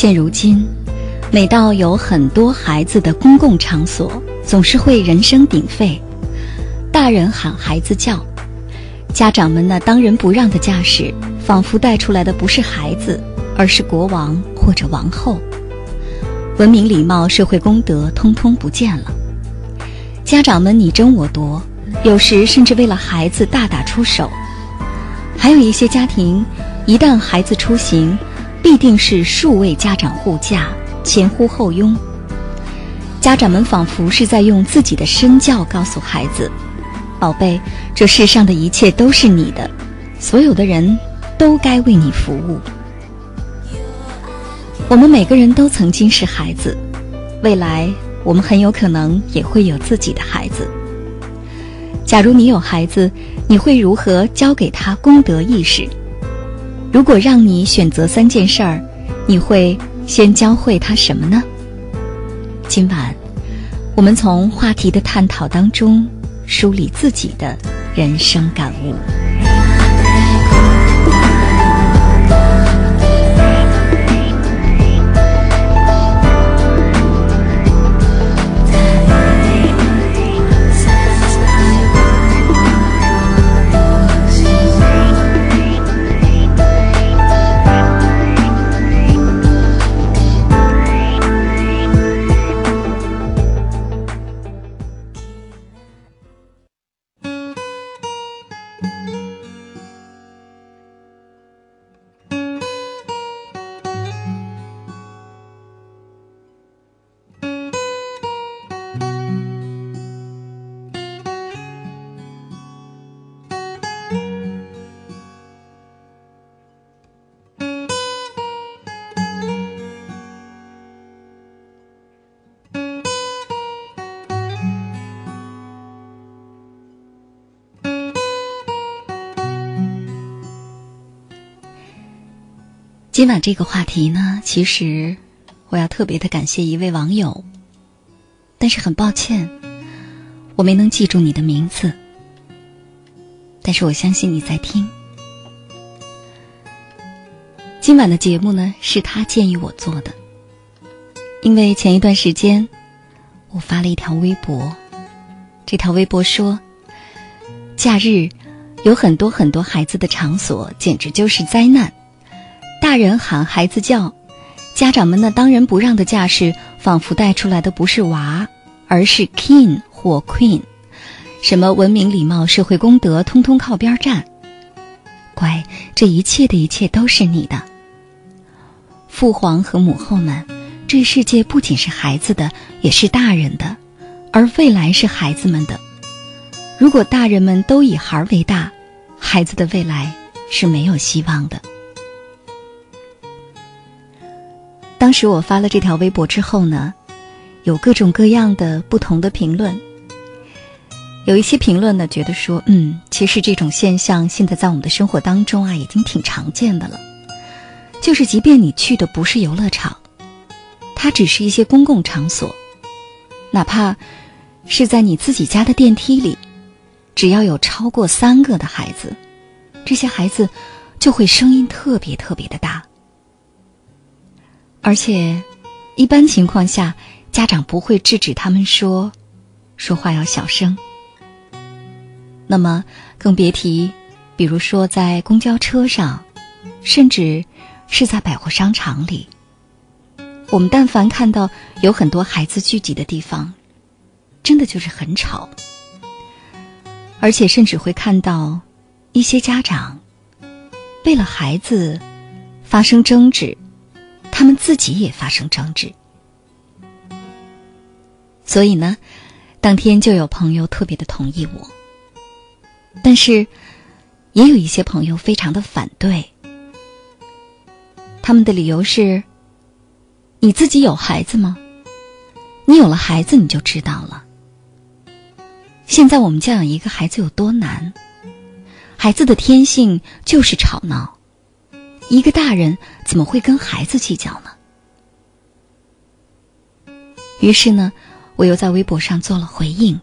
现如今，每到有很多孩子的公共场所，总是会人声鼎沸，大人喊孩子叫，家长们那当仁不让的架势，仿佛带出来的不是孩子，而是国王或者王后。文明礼貌、社会公德，通通不见了。家长们你争我夺，有时甚至为了孩子大打出手。还有一些家庭，一旦孩子出行，必定是数位家长护驾，前呼后拥。家长们仿佛是在用自己的身教告诉孩子：“宝贝，这世上的一切都是你的，所有的人都该为你服务。”我们每个人都曾经是孩子，未来我们很有可能也会有自己的孩子。假如你有孩子，你会如何教给他功德意识？如果让你选择三件事儿，你会先教会他什么呢？今晚，我们从话题的探讨当中梳理自己的人生感悟。今晚这个话题呢，其实我要特别的感谢一位网友，但是很抱歉，我没能记住你的名字，但是我相信你在听。今晚的节目呢，是他建议我做的，因为前一段时间我发了一条微博，这条微博说，假日有很多很多孩子的场所，简直就是灾难。大人喊孩子叫，家长们那当仁不让的架势，仿佛带出来的不是娃，而是 king 或 queen。什么文明礼貌、社会公德，通通靠边站。乖，这一切的一切都是你的。父皇和母后们，这世界不仅是孩子的，也是大人的，而未来是孩子们的。如果大人们都以孩为大，孩子的未来是没有希望的。当时我发了这条微博之后呢，有各种各样的不同的评论。有一些评论呢，觉得说，嗯，其实这种现象现在在我们的生活当中啊，已经挺常见的了。就是即便你去的不是游乐场，它只是一些公共场所，哪怕是在你自己家的电梯里，只要有超过三个的孩子，这些孩子就会声音特别特别的大。而且，一般情况下，家长不会制止他们说，说话要小声。那么，更别提，比如说在公交车上，甚至是在百货商场里，我们但凡看到有很多孩子聚集的地方，真的就是很吵。而且甚至会看到一些家长为了孩子发生争执，他们自己也发生争执。所以呢，当天就有朋友特别的同意我，但是也有一些朋友非常的反对。他们的理由是：你自己有孩子吗？你有了孩子，你就知道了。现在我们教养一个孩子有多难？孩子的天性就是吵闹，一个大人怎么会跟孩子计较呢？于是呢。我又在微博上做了回应。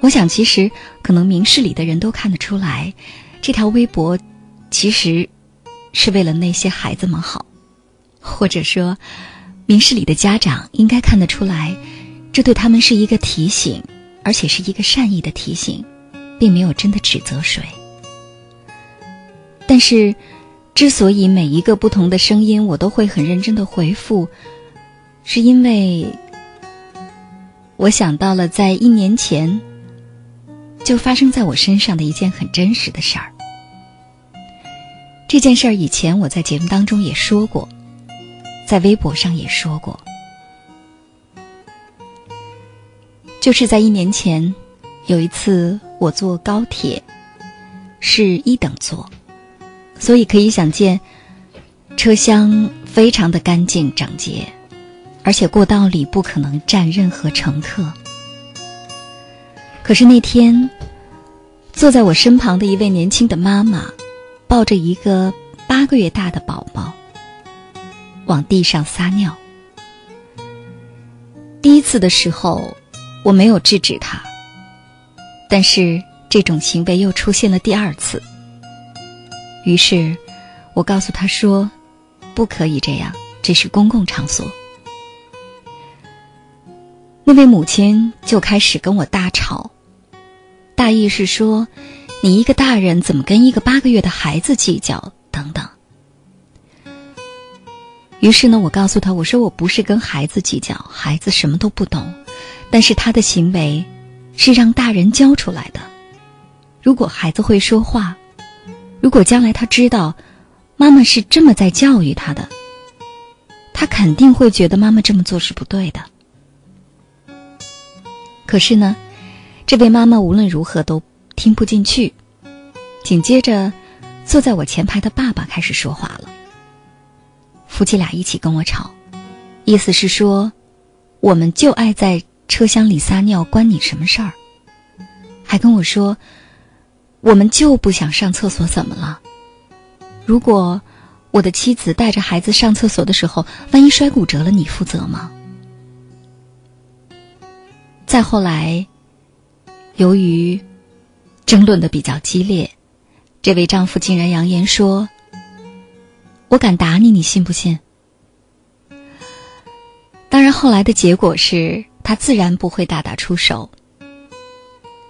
我想，其实可能明事理的人都看得出来，这条微博其实是为了那些孩子们好，或者说，明事理的家长应该看得出来，这对他们是一个提醒，而且是一个善意的提醒，并没有真的指责谁。但是，之所以每一个不同的声音我都会很认真的回复。是因为我想到了在一年前就发生在我身上的一件很真实的事儿。这件事儿以前我在节目当中也说过，在微博上也说过，就是在一年前有一次我坐高铁是一等座，所以可以想见车厢非常的干净整洁。而且过道里不可能站任何乘客。可是那天，坐在我身旁的一位年轻的妈妈，抱着一个八个月大的宝宝，往地上撒尿。第一次的时候，我没有制止他，但是这种行为又出现了第二次。于是，我告诉他说：“不可以这样，这是公共场所。”那位母亲就开始跟我大吵，大意是说：“你一个大人怎么跟一个八个月的孩子计较？”等等。于是呢，我告诉他：“我说我不是跟孩子计较，孩子什么都不懂，但是他的行为是让大人教出来的。如果孩子会说话，如果将来他知道妈妈是这么在教育他的，他肯定会觉得妈妈这么做是不对的。”可是呢，这位妈妈无论如何都听不进去。紧接着，坐在我前排的爸爸开始说话了。夫妻俩一起跟我吵，意思是说，我们就爱在车厢里撒尿，关你什么事儿？还跟我说，我们就不想上厕所，怎么了？如果我的妻子带着孩子上厕所的时候，万一摔骨折了，你负责吗？再后来，由于争论的比较激烈，这位丈夫竟然扬言说：“我敢打你，你信不信？”当然，后来的结果是他自然不会大打出手，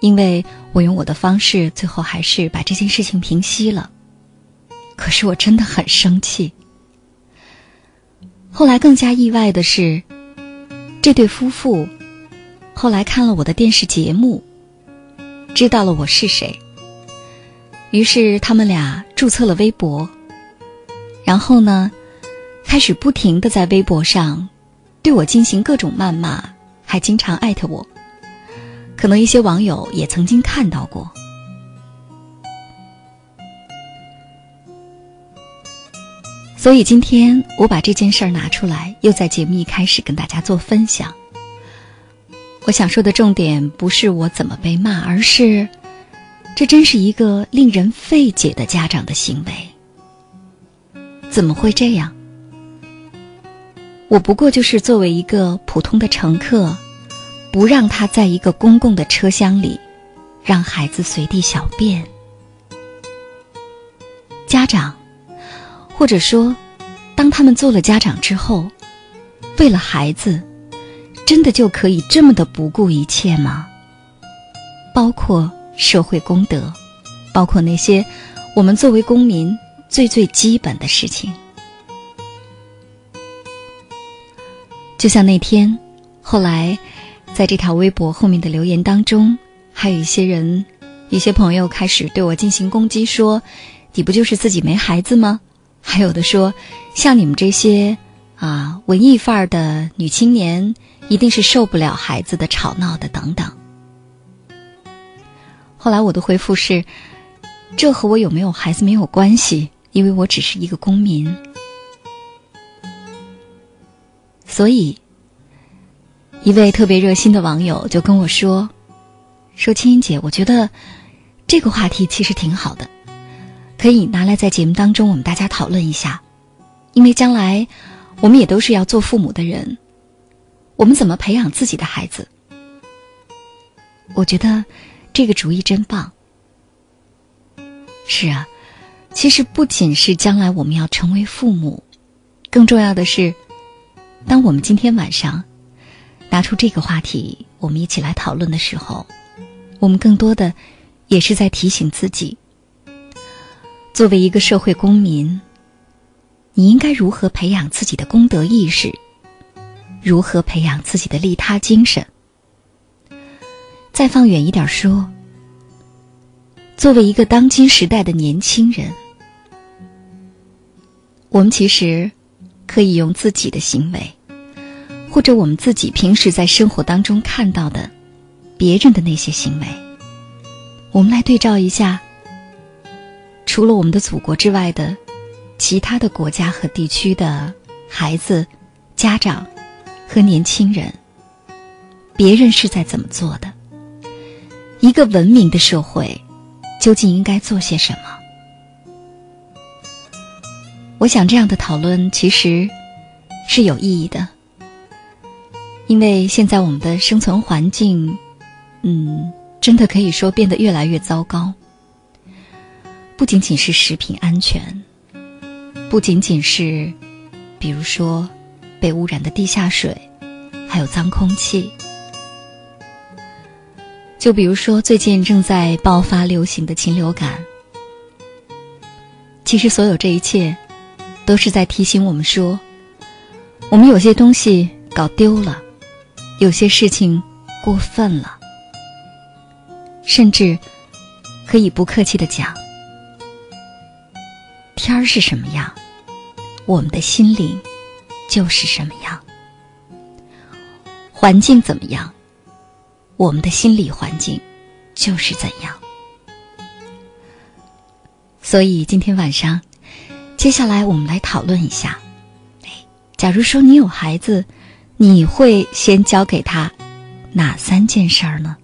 因为我用我的方式，最后还是把这件事情平息了。可是我真的很生气。后来更加意外的是，这对夫妇。后来看了我的电视节目，知道了我是谁。于是他们俩注册了微博，然后呢，开始不停的在微博上对我进行各种谩骂，还经常艾特我。可能一些网友也曾经看到过。所以今天我把这件事儿拿出来，又在节目一开始跟大家做分享。我想说的重点不是我怎么被骂，而是，这真是一个令人费解的家长的行为。怎么会这样？我不过就是作为一个普通的乘客，不让他在一个公共的车厢里，让孩子随地小便。家长，或者说，当他们做了家长之后，为了孩子。真的就可以这么的不顾一切吗？包括社会公德，包括那些我们作为公民最最基本的事情。就像那天，后来在这条微博后面的留言当中，还有一些人、一些朋友开始对我进行攻击，说：“你不就是自己没孩子吗？”还有的说：“像你们这些啊文艺范儿的女青年，一定是受不了孩子的吵闹的。”等等。后来我的回复是：“这和我有没有孩子没有关系，因为我只是一个公民。”所以，一位特别热心的网友就跟我说：“说青音姐，我觉得这个话题其实挺好的。”可以拿来在节目当中我们大家讨论一下，因为将来我们也都是要做父母的人，我们怎么培养自己的孩子？我觉得这个主意真棒。是啊，其实不仅是将来我们要成为父母，更重要的是，当我们今天晚上拿出这个话题，我们一起来讨论的时候，我们更多的也是在提醒自己。作为一个社会公民，你应该如何培养自己的公德意识？如何培养自己的利他精神？再放远一点说，作为一个当今时代的年轻人，我们其实可以用自己的行为，或者我们自己平时在生活当中看到的别人的那些行为，我们来对照一下。除了我们的祖国之外的其他的国家和地区的孩子、家长和年轻人，别人是在怎么做的？一个文明的社会究竟应该做些什么？我想这样的讨论其实是有意义的，因为现在我们的生存环境，嗯，真的可以说变得越来越糟糕。不仅仅是食品安全，不仅仅是，比如说被污染的地下水，还有脏空气。就比如说最近正在爆发流行的禽流感，其实所有这一切，都是在提醒我们说，我们有些东西搞丢了，有些事情过分了，甚至可以不客气的讲。天儿是什么样，我们的心灵就是什么样；环境怎么样，我们的心理环境就是怎样。所以今天晚上，接下来我们来讨论一下：假如说你有孩子，你会先教给他哪三件事儿呢？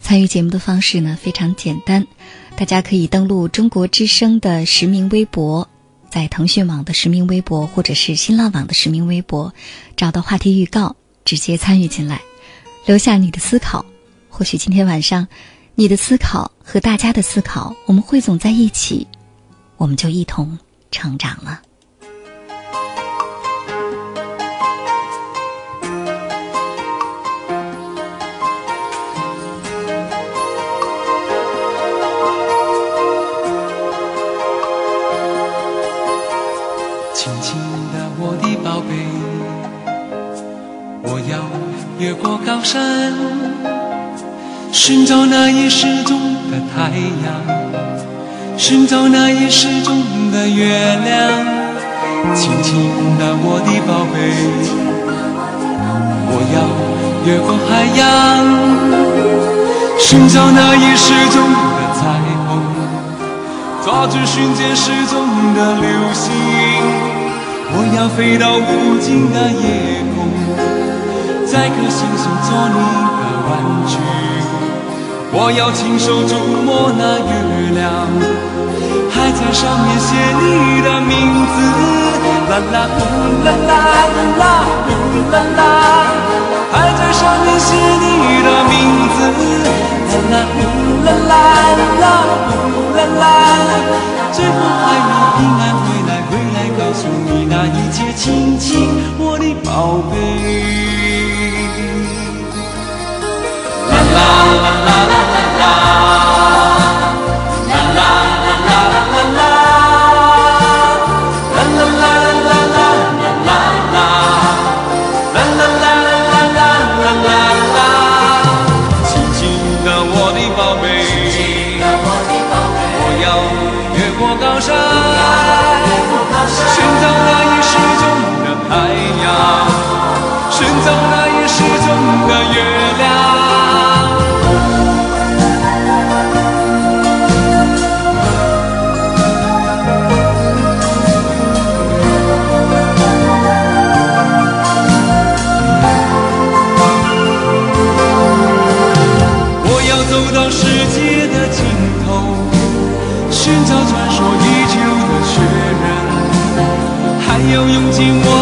参与节目的方式呢非常简单，大家可以登录中国之声的实名微博，在腾讯网的实名微博或者是新浪网的实名微博，找到话题预告，直接参与进来，留下你的思考。或许今天晚上，你的思考和大家的思考，我们汇总在一起，我们就一同成长了。越过高山，寻找那已失踪的太阳，寻找那已失踪的月亮。亲亲的我的宝贝，我要越过海洋，寻找那已失踪的彩虹，抓住瞬间失踪的流星。我要飞到无尽的夜空。在颗星星做你的玩具，我要亲手触摸那月亮，还在上面写你的名字。啦啦呼啦啦啦呼啦啦，还在上面写你的名字。啦啦呼啦啦啦呼啦啦，最后还能平安回来，回来告诉你那一切，亲亲我的宝贝。紧握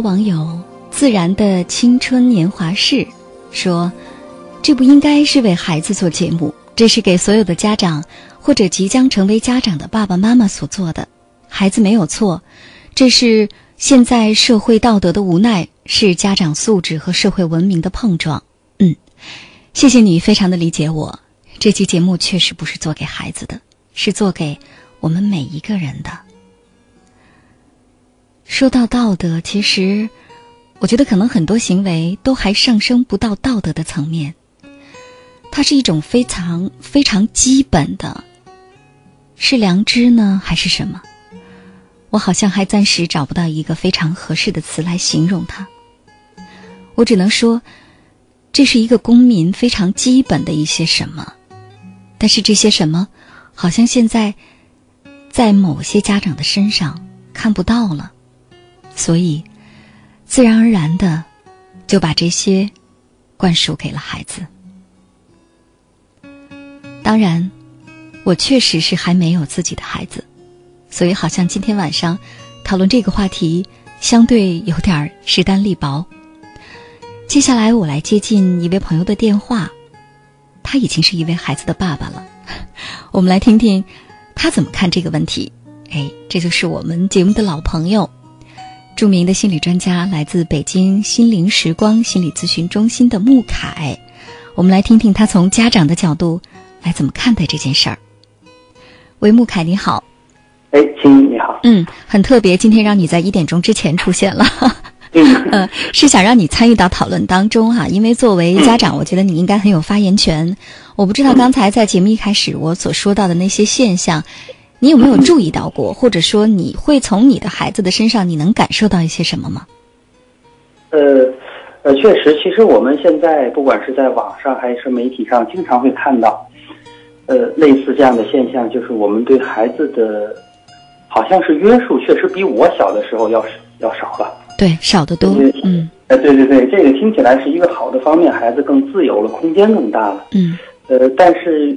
网友“自然的青春年华式”说：“这不应该是为孩子做节目，这是给所有的家长或者即将成为家长的爸爸妈妈所做的。孩子没有错，这是现在社会道德的无奈，是家长素质和社会文明的碰撞。”嗯，谢谢你，非常的理解我。这期节目确实不是做给孩子的，是做给我们每一个人的。说到道德，其实我觉得可能很多行为都还上升不到道德的层面。它是一种非常非常基本的，是良知呢，还是什么？我好像还暂时找不到一个非常合适的词来形容它。我只能说，这是一个公民非常基本的一些什么。但是这些什么，好像现在在某些家长的身上看不到了。所以，自然而然的就把这些灌输给了孩子。当然，我确实是还没有自己的孩子，所以好像今天晚上讨论这个话题，相对有点势单力薄。接下来我来接近一位朋友的电话，他已经是一位孩子的爸爸了，我们来听听他怎么看这个问题。哎，这就是我们节目的老朋友。著名的心理专家，来自北京心灵时光心理咨询中心的穆凯，我们来听听他从家长的角度来怎么看待这件事儿。喂，穆凯，你好。哎，青怡，你好。嗯，很特别，今天让你在一点钟之前出现了。嗯，是想让你参与到讨论当中哈，因为作为家长，我觉得你应该很有发言权。我不知道刚才在节目一开始我所说到的那些现象。你有没有注意到过，或者说你会从你的孩子的身上，你能感受到一些什么吗？呃，呃，确实，其实我们现在不管是在网上还是媒体上，经常会看到，呃，类似这样的现象，就是我们对孩子的，好像是约束，确实比我小的时候要要少了。对，少得多。嗯。哎，对对对，这个听起来是一个好的方面，孩子更自由了，空间更大了。嗯。呃，但是。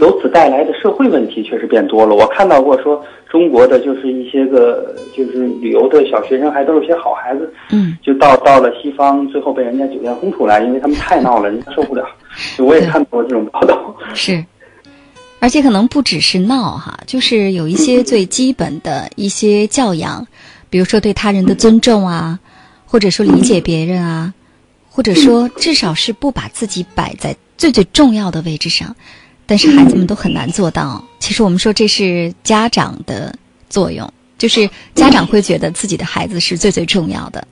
由此带来的社会问题确实变多了。我看到过说，中国的就是一些个就是旅游的小学生，还都是些好孩子，嗯，就到到了西方，最后被人家酒店轰出来，因为他们太闹了，人家受不了。我也看到过这种报道。是，而且可能不只是闹哈，就是有一些最基本的一些教养，比如说对他人的尊重啊，或者说理解别人啊，或者说至少是不把自己摆在最最重要的位置上。但是孩子们都很难做到。其实我们说这是家长的作用，就是家长会觉得自己的孩子是最最重要的。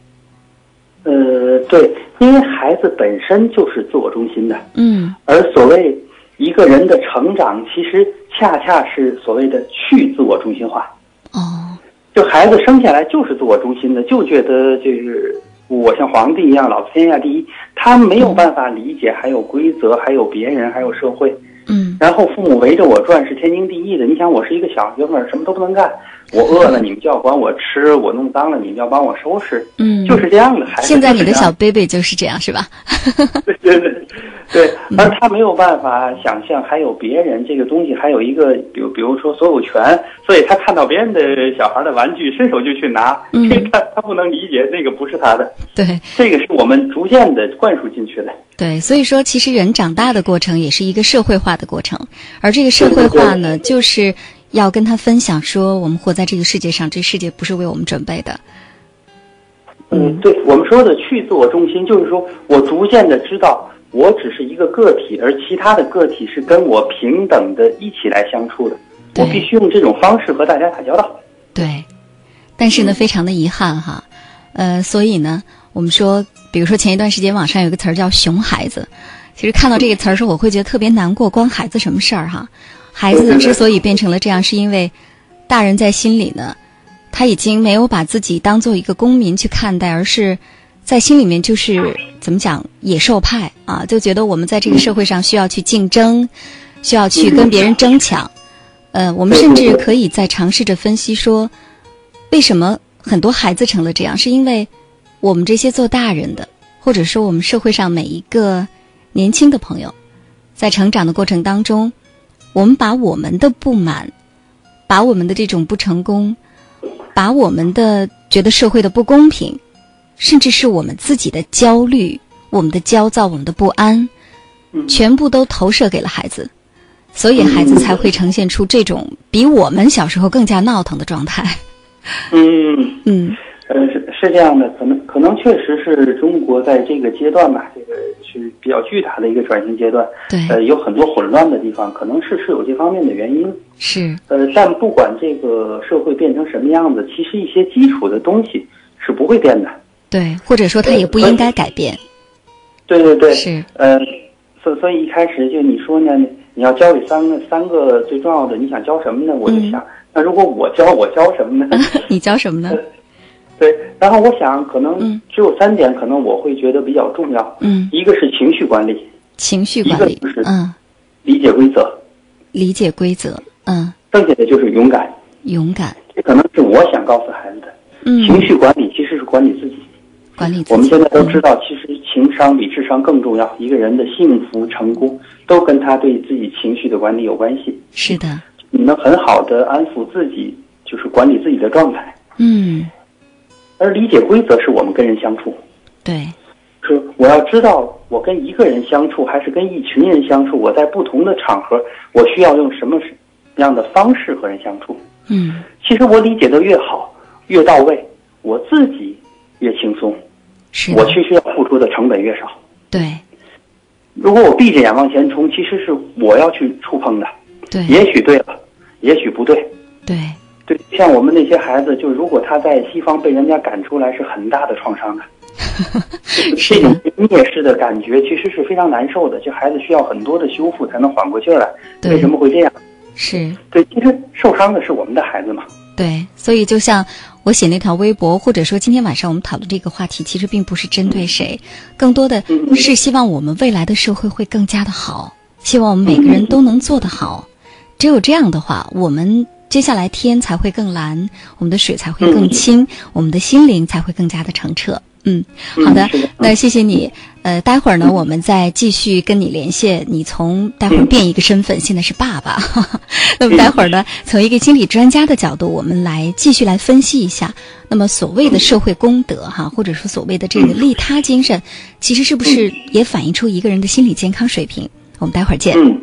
呃，对，因为孩子本身就是自我中心的。嗯。而所谓一个人的成长，其实恰恰是所谓的去自我中心化。哦。就孩子生下来就是自我中心的，就觉得就是我像皇帝一样，老子天下第一。他没有办法理解还有规则，还有别人，还有社会。嗯，然后父母围着我转是天经地义的。你想，我是一个小哥们儿，什么都不能干。我饿了，你们就要管我吃；我弄脏了，你们要帮我收拾。嗯，就是这样的孩子。现在你的小 baby 就是这样，是吧？对 对对，对。而他没有办法想象还有别人这个东西，还有一个，比如比如说所有权，所以他看到别人的小孩的玩具，伸手就去拿。嗯，他他不能理解那个不是他的。对，这个是我们逐渐的灌输进去的。对，所以说其实人长大的过程也是一个社会化的过程，而这个社会化呢，就是要跟他分享说，我们活在这个世界上，这世界不是为我们准备的。嗯，对我们说的去自我中心，就是说我逐渐的知道，我只是一个个体，而其他的个体是跟我平等的一起来相处的。我必须用这种方式和大家打交道。对，但是呢，非常的遗憾哈，呃，所以呢，我们说，比如说前一段时间网上有个词儿叫“熊孩子”，其实看到这个词儿时候，我会觉得特别难过。关孩子什么事儿哈？孩子之所以变成了这样，是因为大人在心里呢。他已经没有把自己当做一个公民去看待，而是在心里面就是怎么讲野兽派啊，就觉得我们在这个社会上需要去竞争，需要去跟别人争抢。呃，我们甚至可以在尝试着分析说，为什么很多孩子成了这样？是因为我们这些做大人的，或者说我们社会上每一个年轻的朋友，在成长的过程当中，我们把我们的不满，把我们的这种不成功。把我们的觉得社会的不公平，甚至是我们自己的焦虑、我们的焦躁、我们的不安，全部都投射给了孩子，所以孩子才会呈现出这种比我们小时候更加闹腾的状态。嗯嗯，呃，是是这样的，可能可能确实是中国在这个阶段吧，这个是比较巨大的一个转型阶段。对，呃，有很多混乱的地方，可能是是有这方面的原因。是，呃，但不管这个社会变成什么样子，其实一些基础的东西是不会变的。对，或者说它也不应该改变。对对对，是。呃，所所以一开始就你说呢，你要教给三个三个最重要的，你想教什么呢？我就想，那如果我教，我教什么呢？你教什么呢？对，然后我想，可能只有三点，可能我会觉得比较重要。嗯，一个是情绪管理，情绪管理，就是嗯，理解规则，理解规则。嗯，剩下的就是勇敢，勇敢，这可能是我想告诉孩子的。嗯，情绪管理其实是管理自己，管理自己。我们现在都知道，其实情商比智商更重要。一个人的幸福成功，都跟他对自己情绪的管理有关系。是的，你能很好的安抚自己，就是管理自己的状态。嗯，而理解规则是我们跟人相处。对，是我要知道，我跟一个人相处，还是跟一群人相处？我在不同的场合，我需要用什么？样的方式和人相处，嗯，其实我理解的越好，越到位，我自己越轻松，是我其实要付出的成本越少。对，如果我闭着眼往前冲，其实是我要去触碰的。对，也许对了，也许不对。对，对，像我们那些孩子，就如果他在西方被人家赶出来，是很大的创伤的。这种蔑视的感觉，其实是非常难受的。这孩子需要很多的修复才能缓过劲儿来。为什么会这样？是对，其实受伤的是我们的孩子嘛。对，所以就像我写那条微博，或者说今天晚上我们讨论这个话题，其实并不是针对谁，更多的是希望我们未来的社会会更加的好，希望我们每个人都能做得好。只有这样的话，我们接下来天才会更蓝，我们的水才会更清，我们的心灵才会更加的澄澈。嗯，好的，那谢谢你。呃，待会儿呢，我们再继续跟你连线。你从待会儿变一个身份，现在是爸爸。那么待会儿呢，从一个心理专家的角度，我们来继续来分析一下。那么所谓的社会公德哈，或者说所谓的这个利他精神，其实是不是也反映出一个人的心理健康水平？我们待会儿见。嗯，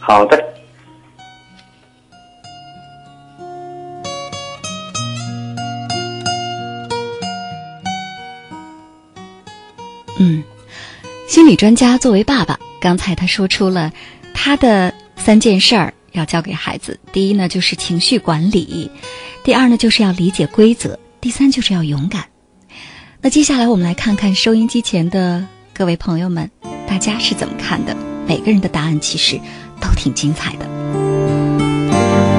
好的。嗯，心理专家作为爸爸，刚才他说出了他的三件事儿要教给孩子。第一呢，就是情绪管理；第二呢，就是要理解规则；第三，就是要勇敢。那接下来我们来看看收音机前的各位朋友们，大家是怎么看的？每个人的答案其实都挺精彩的。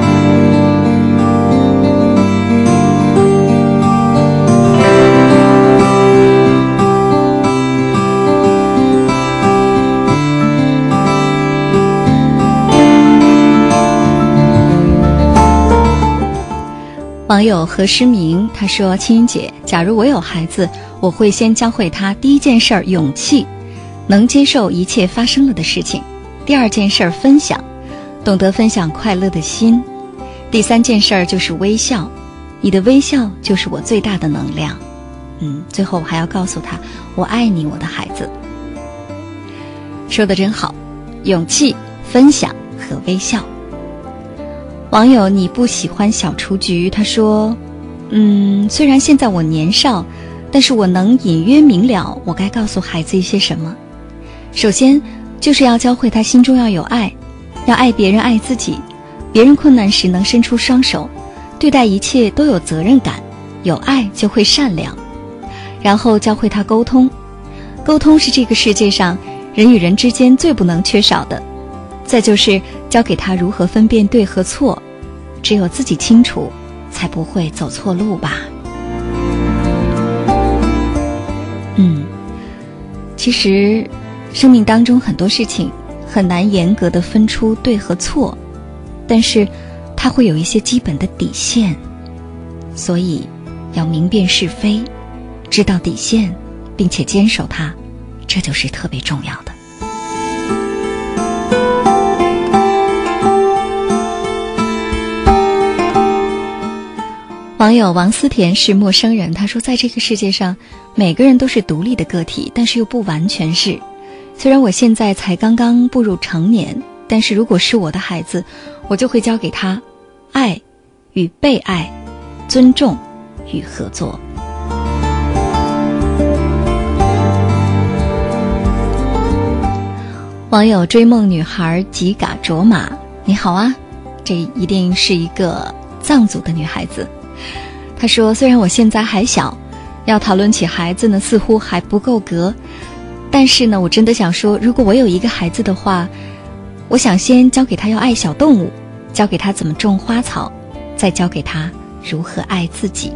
网友何诗明他说：“青云姐，假如我有孩子，我会先教会他第一件事儿勇气，能接受一切发生了的事情；第二件事儿分享，懂得分享快乐的心；第三件事儿就是微笑，你的微笑就是我最大的能量。嗯，最后我还要告诉他，我爱你，我的孩子。说的真好，勇气、分享和微笑。”网友你不喜欢小雏菊，他说：“嗯，虽然现在我年少，但是我能隐约明了我该告诉孩子一些什么。首先，就是要教会他心中要有爱，要爱别人，爱自己。别人困难时能伸出双手，对待一切都有责任感，有爱就会善良。然后教会他沟通，沟通是这个世界上人与人之间最不能缺少的。再就是教给他如何分辨对和错。”只有自己清楚，才不会走错路吧。嗯，其实，生命当中很多事情很难严格的分出对和错，但是，它会有一些基本的底线，所以要明辨是非，知道底线，并且坚守它，这就是特别重要的。网友王思甜是陌生人，他说：“在这个世界上，每个人都是独立的个体，但是又不完全是。虽然我现在才刚刚步入成年，但是如果是我的孩子，我就会教给他爱与被爱、尊重与合作。”网友追梦女孩吉嘎卓玛，你好啊，这一定是一个藏族的女孩子。他说：“虽然我现在还小，要讨论起孩子呢，似乎还不够格。但是呢，我真的想说，如果我有一个孩子的话，我想先教给他要爱小动物，教给他怎么种花草，再教给他如何爱自己。”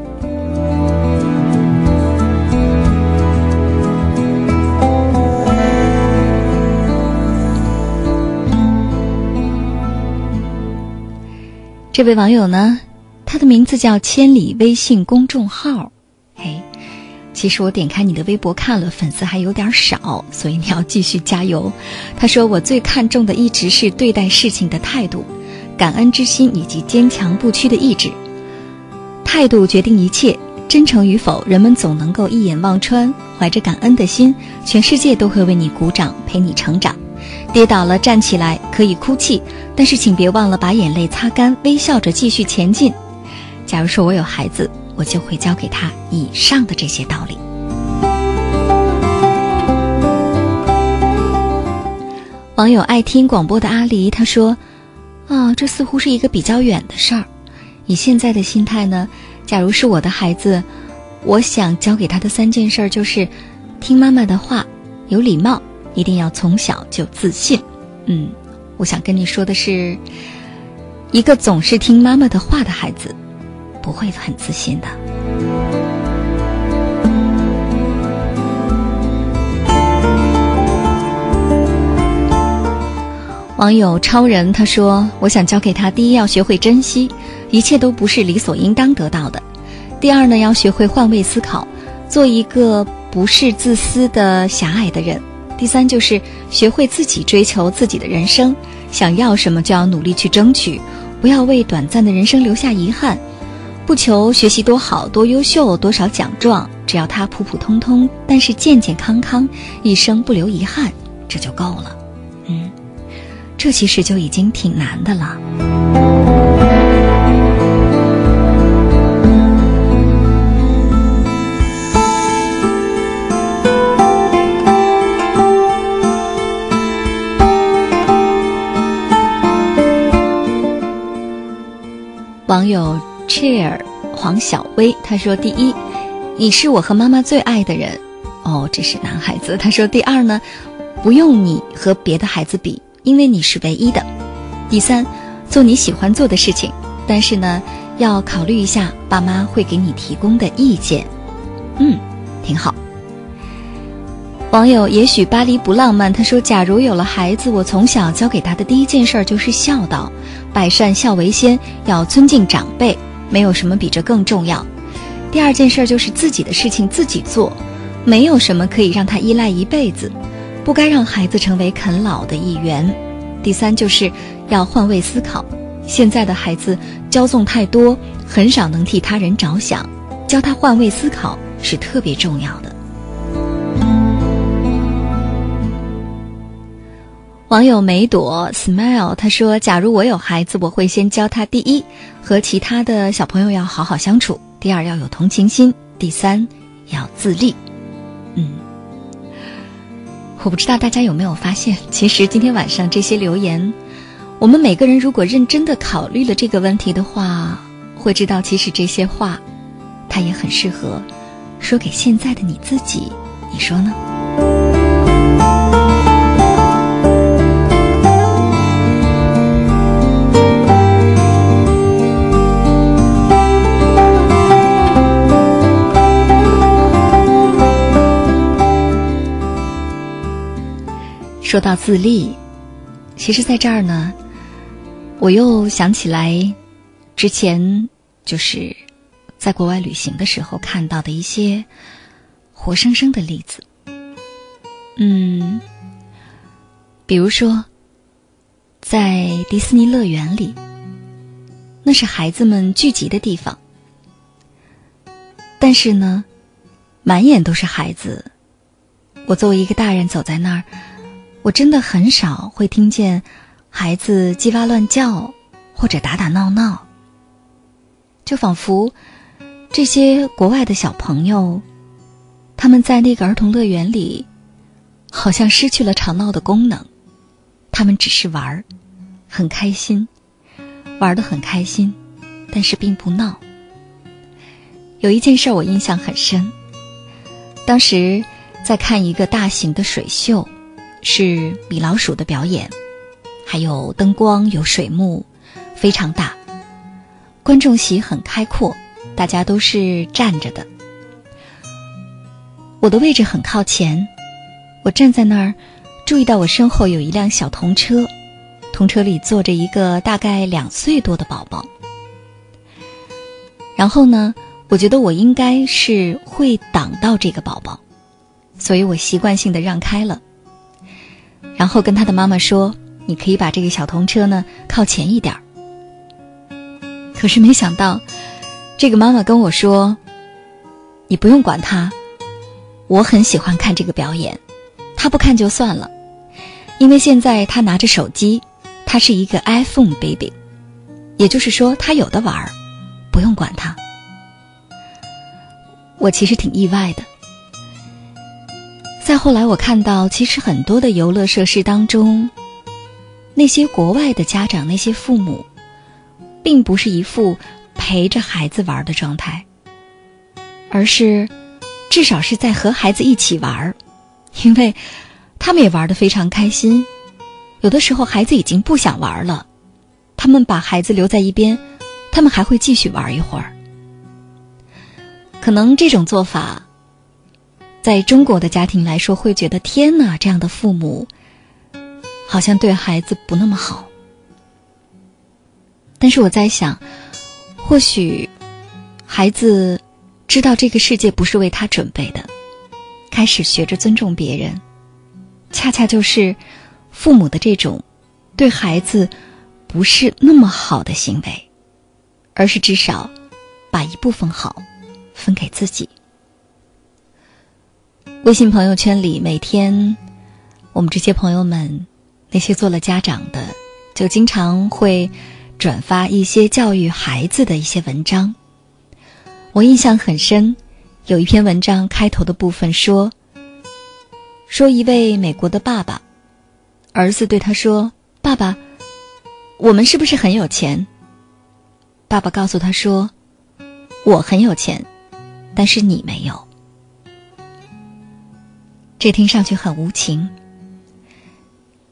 这位网友呢？他的名字叫千里微信公众号，嘿，其实我点开你的微博看了，粉丝还有点少，所以你要继续加油。他说：“我最看重的一直是对待事情的态度、感恩之心以及坚强不屈的意志。态度决定一切，真诚与否，人们总能够一眼望穿。怀着感恩的心，全世界都会为你鼓掌，陪你成长。跌倒了站起来，可以哭泣，但是请别忘了把眼泪擦干，微笑着继续前进。”假如说我有孩子，我就会教给他以上的这些道理。网友爱听广播的阿狸他说：“啊，这似乎是一个比较远的事儿。以现在的心态呢，假如是我的孩子，我想教给他的三件事就是听妈妈的话，有礼貌，一定要从小就自信。嗯，我想跟你说的是，一个总是听妈妈的话的孩子。”不会很自信的。网友超人他说：“我想教给他，第一要学会珍惜，一切都不是理所应当得到的；第二呢，要学会换位思考，做一个不是自私的狭隘的人；第三就是学会自己追求自己的人生，想要什么就要努力去争取，不要为短暂的人生留下遗憾。”不求学习多好、多优秀、多少奖状，只要他普普通通，但是健健康康，一生不留遗憾，这就够了。嗯，这其实就已经挺难的了。网友。Chair 黄小薇他说：“第一，你是我和妈妈最爱的人。哦，这是男孩子。他说：第二呢，不用你和别的孩子比，因为你是唯一的。第三，做你喜欢做的事情，但是呢，要考虑一下爸妈会给你提供的意见。嗯，挺好。”网友也许巴黎不浪漫，他说：“假如有了孩子，我从小教给他的第一件事就是孝道，百善孝为先，要尊敬长辈。”没有什么比这更重要。第二件事就是自己的事情自己做，没有什么可以让他依赖一辈子，不该让孩子成为啃老的一员。第三就是要换位思考，现在的孩子骄纵太多，很少能替他人着想，教他换位思考是特别重要的。网友梅朵 smile 他说：“假如我有孩子，我会先教他第一，和其他的小朋友要好好相处；第二，要有同情心；第三，要自立。”嗯，我不知道大家有没有发现，其实今天晚上这些留言，我们每个人如果认真的考虑了这个问题的话，会知道其实这些话，它也很适合说给现在的你自己。你说呢？说到自立，其实在这儿呢，我又想起来之前就是在国外旅行的时候看到的一些活生生的例子。嗯，比如说在迪士尼乐园里，那是孩子们聚集的地方，但是呢，满眼都是孩子。我作为一个大人走在那儿。我真的很少会听见孩子叽哇乱叫或者打打闹闹，就仿佛这些国外的小朋友，他们在那个儿童乐园里，好像失去了吵闹的功能，他们只是玩儿，很开心，玩的很开心，但是并不闹。有一件事我印象很深，当时在看一个大型的水秀。是米老鼠的表演，还有灯光，有水幕，非常大。观众席很开阔，大家都是站着的。我的位置很靠前，我站在那儿，注意到我身后有一辆小童车，童车里坐着一个大概两岁多的宝宝。然后呢，我觉得我应该是会挡到这个宝宝，所以我习惯性的让开了。然后跟他的妈妈说：“你可以把这个小童车呢靠前一点儿。”可是没想到，这个妈妈跟我说：“你不用管他，我很喜欢看这个表演，他不看就算了，因为现在他拿着手机，他是一个 iPhone baby，也就是说他有的玩儿，不用管他。”我其实挺意外的。再后来，我看到其实很多的游乐设施当中，那些国外的家长、那些父母，并不是一副陪着孩子玩的状态，而是至少是在和孩子一起玩，因为他们也玩的非常开心。有的时候孩子已经不想玩了，他们把孩子留在一边，他们还会继续玩一会儿。可能这种做法。在中国的家庭来说，会觉得天哪，这样的父母好像对孩子不那么好。但是我在想，或许孩子知道这个世界不是为他准备的，开始学着尊重别人，恰恰就是父母的这种对孩子不是那么好的行为，而是至少把一部分好分给自己。微信朋友圈里，每天我们这些朋友们，那些做了家长的，就经常会转发一些教育孩子的一些文章。我印象很深，有一篇文章开头的部分说：“说一位美国的爸爸，儿子对他说：‘爸爸，我们是不是很有钱？’爸爸告诉他说：‘我很有钱，但是你没有。’”这听上去很无情，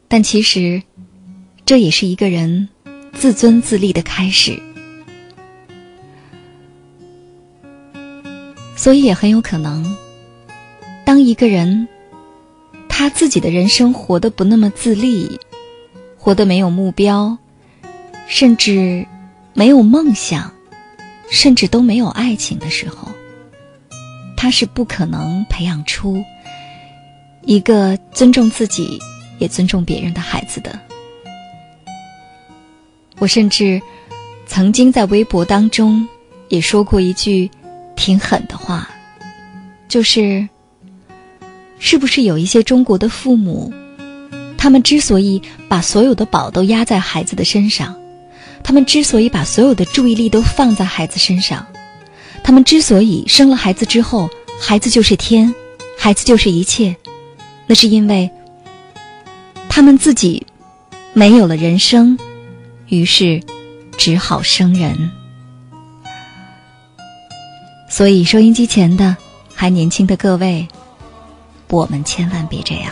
但其实，这也是一个人自尊自立的开始。所以也很有可能，当一个人他自己的人生活得不那么自立，活得没有目标，甚至没有梦想，甚至都没有爱情的时候，他是不可能培养出。一个尊重自己也尊重别人的孩子的，我甚至曾经在微博当中也说过一句挺狠的话，就是：是不是有一些中国的父母他们之所以把所有的宝都压在孩子的身上，他们之所以把所有的注意力都放在孩子身上，他们之所以生了孩子之后，孩子就是天，孩子就是一切，那是因为他们自己没有了人生，于是只好生人。所以，收音机前的还年轻的各位，我们千万别这样。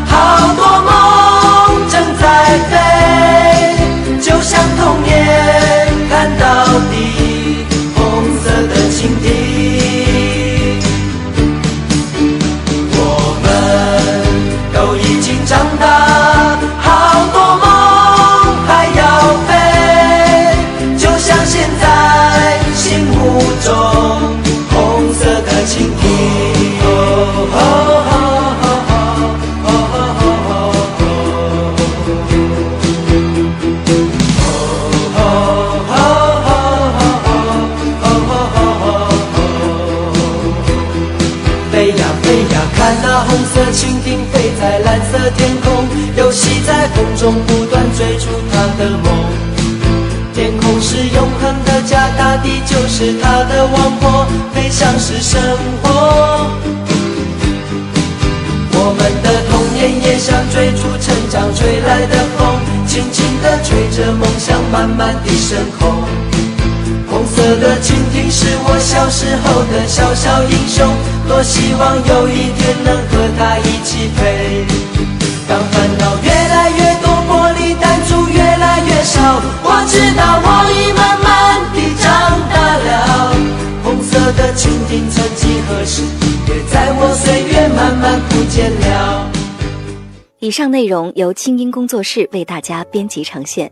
那红色蜻蜓飞在蓝色天空，游戏在风中不断追逐它的梦。天空是永恒的家，大地就是它的王国，飞翔是生活。我们的童年也像追逐成长吹来的风，轻轻地吹着梦想慢慢地升空。红色的蜻蜓是我小时候的小小英雄，多希望有一天能和它一起飞。当烦恼越来越多，玻璃弹珠越来越少，我知道我已慢慢地长大了。红色的蜻蜓曾几何时，也在我岁月慢慢不见了。以上内容由清音工作室为大家编辑呈现。